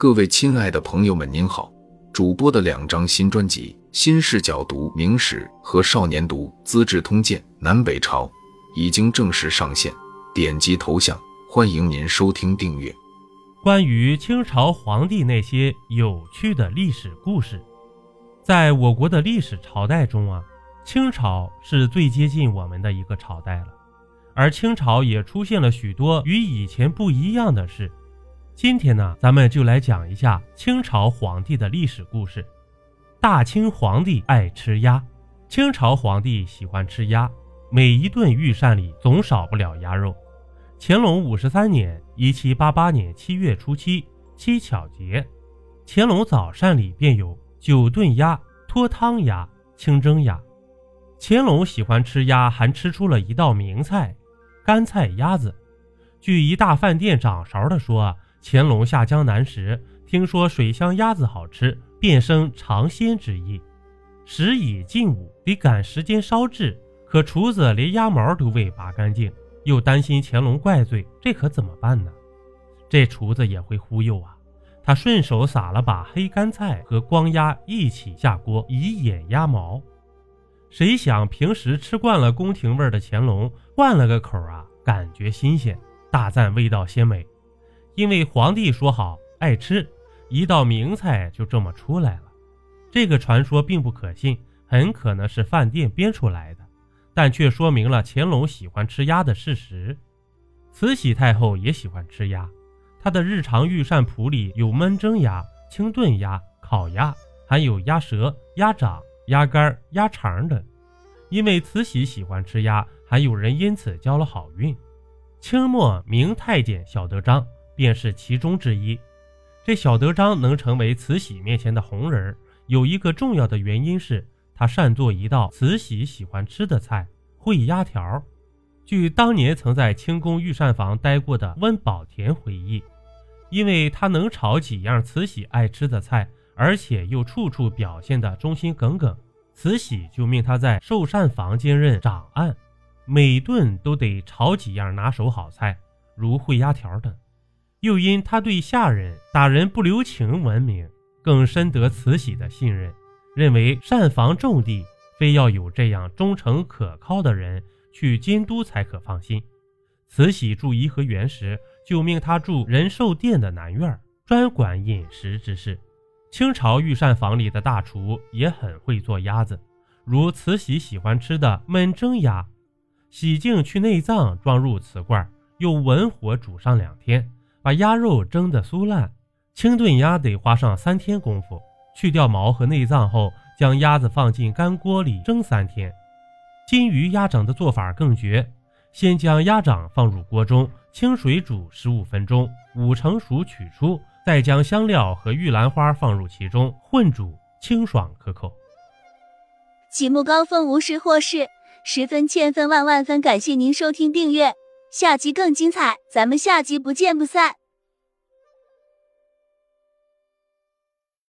各位亲爱的朋友们，您好！主播的两张新专辑《新视角读明史》和《少年读资治通鉴南北朝》已经正式上线，点击头像，欢迎您收听订阅。关于清朝皇帝那些有趣的历史故事，在我国的历史朝代中啊，清朝是最接近我们的一个朝代了，而清朝也出现了许多与以前不一样的事。今天呢，咱们就来讲一下清朝皇帝的历史故事。大清皇帝爱吃鸭，清朝皇帝喜欢吃鸭，每一顿御膳里总少不了鸭肉。乾隆五十三年（一七八八年）七月初七，七巧节，乾隆早膳里便有九炖鸭、脱汤鸭、清蒸鸭。乾隆喜欢吃鸭，还吃出了一道名菜——干菜鸭子。据一大饭店掌勺的说。乾隆下江南时，听说水乡鸭子好吃，便生尝鲜之意。时已近午，得赶时间烧制，可厨子连鸭毛都未拔干净，又担心乾隆怪罪，这可怎么办呢？这厨子也会忽悠啊！他顺手撒了把黑干菜和光鸭一起下锅，以掩鸭毛。谁想平时吃惯了宫廷味的乾隆，换了个口啊，感觉新鲜，大赞味道鲜美。因为皇帝说好爱吃，一道名菜就这么出来了。这个传说并不可信，很可能是饭店编出来的，但却说明了乾隆喜欢吃鸭的事实。慈禧太后也喜欢吃鸭，她的日常御膳谱里有焖蒸鸭、清炖鸭、烤鸭，还有鸭舌、鸭掌、鸭肝、鸭肠等。因为慈禧喜欢吃鸭，还有人因此交了好运。清末明太监小德张。便是其中之一。这小德张能成为慈禧面前的红人，有一个重要的原因是他善做一道慈禧喜欢吃的菜——烩鸭条。据当年曾在清宫御膳房待过的温宝田回忆，因为他能炒几样慈禧爱吃的菜，而且又处处表现得忠心耿耿，慈禧就命他在寿膳房兼任掌案，每顿都得炒几样拿手好菜，如烩鸭条等。又因他对下人打人不留情闻名，更深得慈禧的信任，认为膳房重地，非要有这样忠诚可靠的人去监督才可放心。慈禧住颐和园时，就命他住仁寿殿的南院，专管饮食之事。清朝御膳房里的大厨也很会做鸭子，如慈禧喜欢吃的焖蒸鸭，洗净去内脏，装入瓷罐，用文火煮上两天。把鸭肉蒸得酥烂，清炖鸭得花上三天功夫。去掉毛和内脏后，将鸭子放进干锅里蒸三天。金鱼鸭掌的做法更绝，先将鸭掌放入锅中，清水煮十五分钟，五成熟取出，再将香料和玉兰花放入其中混煮，清爽可口。极目高峰无事或事，十分千分万万分感谢您收听订阅，下集更精彩，咱们下集不见不散。